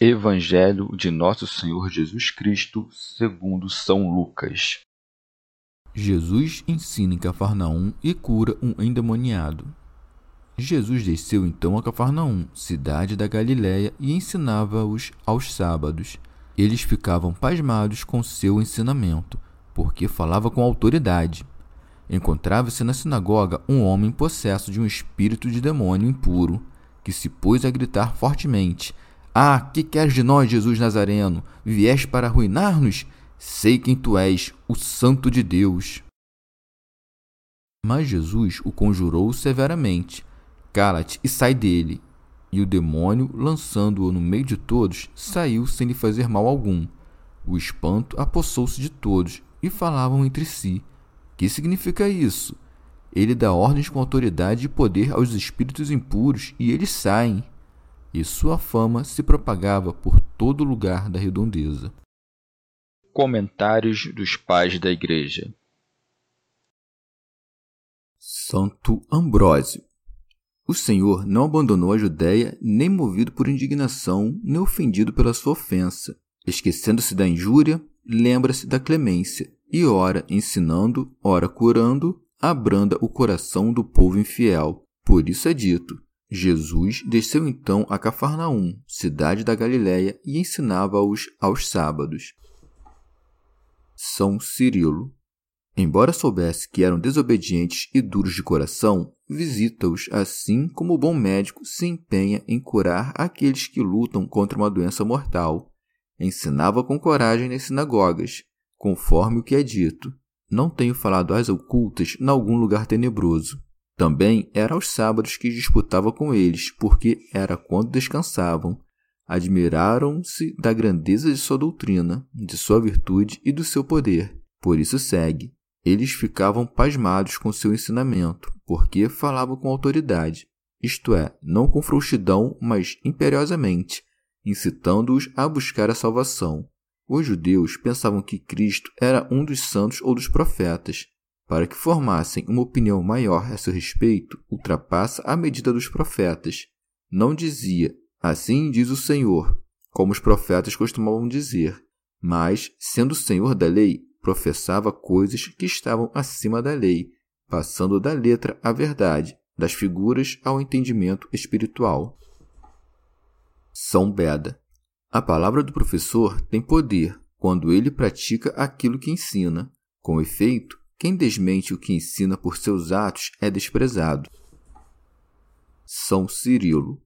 Evangelho de Nosso Senhor Jesus Cristo, segundo São Lucas. Jesus ensina em Cafarnaum e cura um endemoniado. Jesus desceu então a Cafarnaum, cidade da Galiléia, e ensinava-os aos sábados. Eles ficavam pasmados com seu ensinamento, porque falava com autoridade. Encontrava-se na sinagoga um homem possesso de um espírito de demônio impuro, que se pôs a gritar fortemente: ah, que queres de nós, Jesus Nazareno? Vieste para arruinar-nos? Sei quem tu és, o Santo de Deus. Mas Jesus o conjurou severamente: Cala-te e sai dele. E o demônio, lançando-o no meio de todos, saiu sem lhe fazer mal algum. O espanto apossou-se de todos e falavam entre si: Que significa isso? Ele dá ordens com autoridade e poder aos espíritos impuros e eles saem e sua fama se propagava por todo lugar da redondeza. Comentários dos Pais da Igreja Santo Ambrósio O Senhor não abandonou a Judéia, nem movido por indignação, nem ofendido pela sua ofensa. Esquecendo-se da injúria, lembra-se da clemência, e ora ensinando, ora curando, abranda o coração do povo infiel. Por isso é dito: Jesus desceu então a Cafarnaum, cidade da Galiléia, e ensinava-os aos sábados. São Cirilo. Embora soubesse que eram desobedientes e duros de coração, visita-os assim como o bom médico se empenha em curar aqueles que lutam contra uma doença mortal. Ensinava com coragem nas sinagogas, conforme o que é dito. Não tenho falado às ocultas em algum lugar tenebroso. Também era aos sábados que disputava com eles, porque era quando descansavam. Admiraram-se da grandeza de sua doutrina, de sua virtude e do seu poder. Por isso segue. Eles ficavam pasmados com seu ensinamento, porque falavam com autoridade, isto é, não com frouxidão, mas imperiosamente, incitando-os a buscar a salvação. Os judeus pensavam que Cristo era um dos santos ou dos profetas, para que formassem uma opinião maior a seu respeito, ultrapassa a medida dos profetas. Não dizia, assim diz o Senhor, como os profetas costumavam dizer, mas, sendo o Senhor da lei, professava coisas que estavam acima da lei, passando da letra à verdade, das figuras ao entendimento espiritual. São Beda. A palavra do professor tem poder quando ele pratica aquilo que ensina. Com efeito, quem desmente o que ensina por seus atos é desprezado. São Cirilo.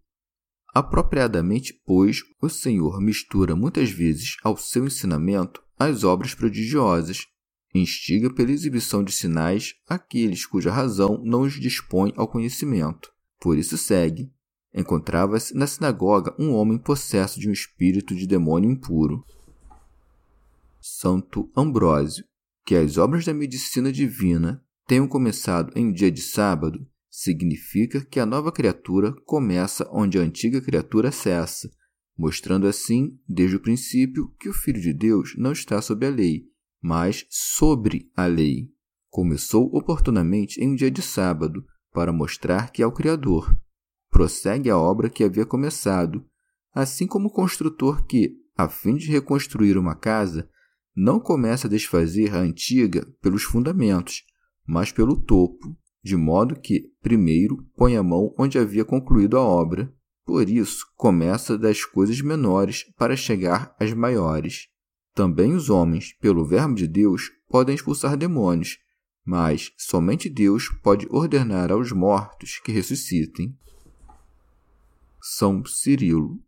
Apropriadamente, pois, o Senhor mistura muitas vezes ao seu ensinamento as obras prodigiosas, instiga pela exibição de sinais aqueles cuja razão não os dispõe ao conhecimento. Por isso segue. Encontrava-se na sinagoga um homem possesso de um espírito de demônio impuro. Santo Ambrósio que as obras da medicina divina tenham começado em dia de sábado significa que a nova criatura começa onde a antiga criatura cessa, mostrando assim, desde o princípio, que o Filho de Deus não está sob a lei, mas sobre a lei. Começou oportunamente em um dia de sábado, para mostrar que é o Criador. Prossegue a obra que havia começado, assim como o construtor que, a fim de reconstruir uma casa, não começa a desfazer a antiga pelos fundamentos, mas pelo topo, de modo que, primeiro, põe a mão onde havia concluído a obra. Por isso, começa das coisas menores para chegar às maiores. Também os homens, pelo Verbo de Deus, podem expulsar demônios, mas somente Deus pode ordenar aos mortos que ressuscitem. São Cirilo.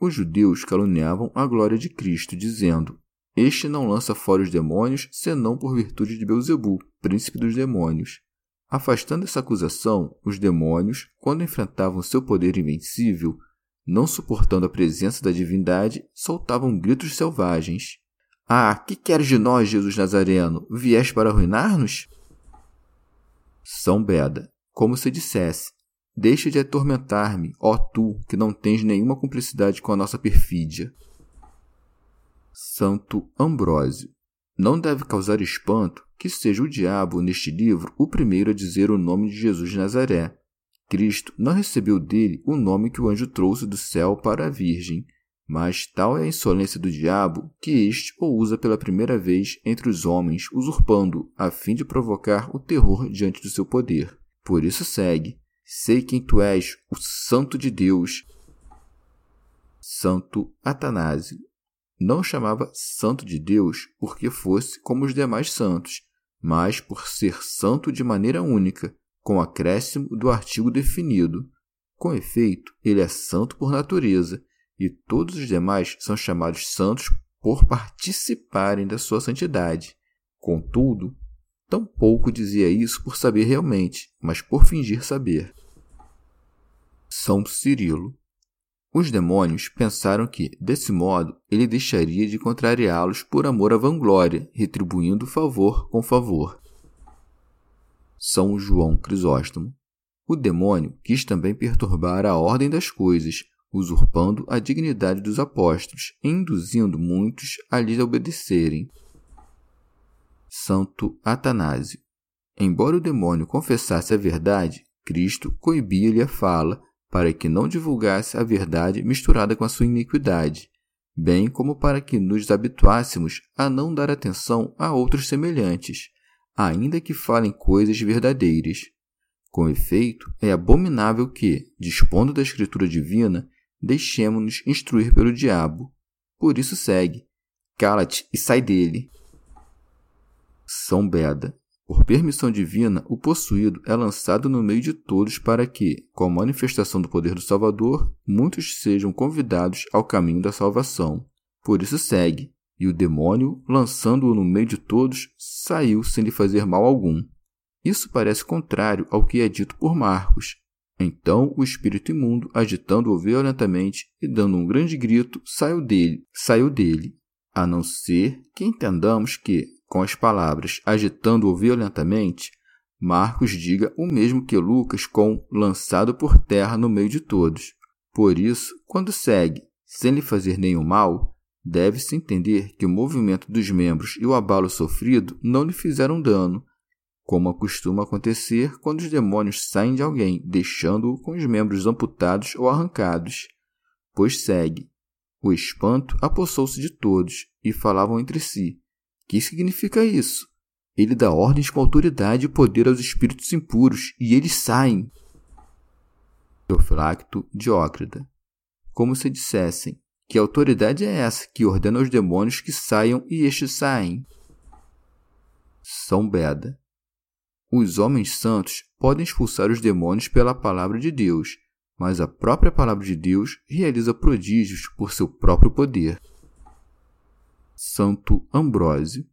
Os judeus caluniavam a glória de Cristo, dizendo: Este não lança fora os demônios, senão por virtude de Beuzebu, príncipe dos demônios. Afastando essa acusação, os demônios, quando enfrentavam seu poder invencível, não suportando a presença da divindade, soltavam gritos selvagens. Ah, que queres de nós, Jesus Nazareno? Vieste para arruinar-nos? São Beda, como se dissesse: Deixa de atormentar-me, ó tu, que não tens nenhuma cumplicidade com a nossa perfídia. Santo Ambrósio. Não deve causar espanto que seja o diabo, neste livro, o primeiro a dizer o nome de Jesus de Nazaré. Cristo não recebeu dele o nome que o anjo trouxe do céu para a Virgem, mas tal é a insolência do diabo que este o usa pela primeira vez entre os homens, usurpando, a fim de provocar o terror diante do seu poder. Por isso segue: Sei quem tu és, o Santo de Deus. Santo Atanásio. Não chamava Santo de Deus porque fosse como os demais santos, mas por ser santo de maneira única, com acréscimo do artigo definido. Com efeito, ele é santo por natureza e todos os demais são chamados santos por participarem da sua santidade. Contudo, tampouco dizia isso por saber realmente, mas por fingir saber. São Cirilo. Os demônios pensaram que, desse modo, ele deixaria de contrariá-los por amor à vanglória, retribuindo favor com favor. São João Crisóstomo. O demônio quis também perturbar a ordem das coisas, usurpando a dignidade dos apóstolos e induzindo muitos a lhes obedecerem. Santo Atanásio. Embora o demônio confessasse a verdade, Cristo coibia-lhe a fala para que não divulgasse a verdade misturada com a sua iniquidade, bem como para que nos habituássemos a não dar atenção a outros semelhantes, ainda que falem coisas verdadeiras. Com efeito, é abominável que, dispondo da Escritura divina, deixemo-nos instruir pelo diabo. Por isso segue: cala-te e sai dele. São Beda. Por permissão divina, o possuído é lançado no meio de todos para que, com a manifestação do poder do Salvador, muitos sejam convidados ao caminho da salvação. Por isso segue, e o demônio, lançando-o no meio de todos, saiu sem lhe fazer mal algum. Isso parece contrário ao que é dito por Marcos, então o espírito imundo, agitando-o violentamente e dando um grande grito, saiu dele, saiu dele, a não ser que entendamos que, com as palavras agitando-o violentamente, Marcos diga o mesmo que Lucas com lançado por terra no meio de todos. Por isso, quando segue, sem lhe fazer nenhum mal, deve-se entender que o movimento dos membros e o abalo sofrido não lhe fizeram dano, como costuma acontecer quando os demônios saem de alguém, deixando-o com os membros amputados ou arrancados. Pois segue. O espanto apossou-se de todos e falavam entre si: Que significa isso? Ele dá ordens com autoridade e poder aos espíritos impuros, e eles saem. Teofilacto Diócrida. Como se dissessem: Que autoridade é essa que ordena aos demônios que saiam e estes saem? São Beda. Os homens santos podem expulsar os demônios pela palavra de Deus, mas a própria palavra de Deus realiza prodígios por seu próprio poder. Santo Ambrósio.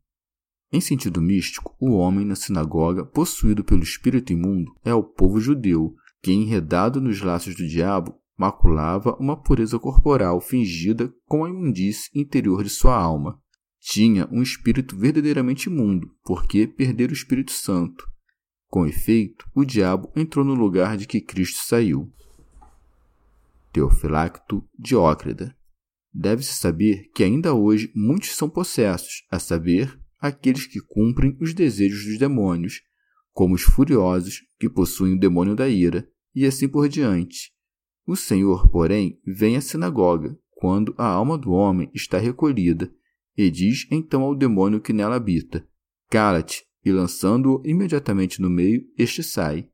Em sentido místico, o homem na sinagoga, possuído pelo espírito imundo, é o povo judeu, que, enredado nos laços do diabo, maculava uma pureza corporal fingida com a imundície interior de sua alma. Tinha um espírito verdadeiramente imundo, porque perdera o Espírito Santo, com efeito, o diabo entrou no lugar de que Cristo saiu. Teofilacto Diócrida. Deve-se saber que ainda hoje muitos são possessos, a saber, aqueles que cumprem os desejos dos demônios, como os furiosos, que possuem o demônio da ira, e assim por diante. O Senhor, porém, vem à sinagoga, quando a alma do homem está recolhida, e diz então ao demônio que nela habita: Cala-te e lançando-o imediatamente no meio, este sai.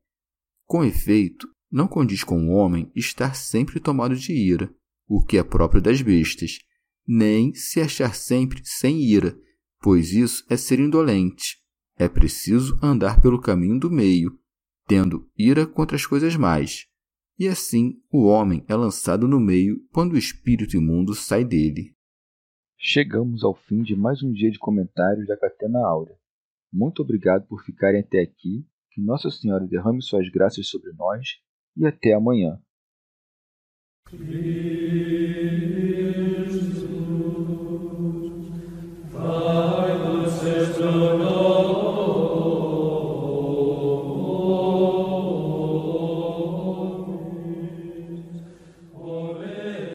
Com efeito, Não condiz com o homem estar sempre tomado de ira, o que é próprio das bestas, nem se achar sempre sem ira, pois isso é ser indolente. É preciso andar pelo caminho do meio, tendo ira contra as coisas mais. E assim o homem é lançado no meio quando o espírito imundo sai dele. Chegamos ao fim de mais um dia de comentários da Catena Áurea. Muito obrigado por ficarem até aqui. Que Nossa Senhora derrame suas graças sobre nós e até amanhã. Clear.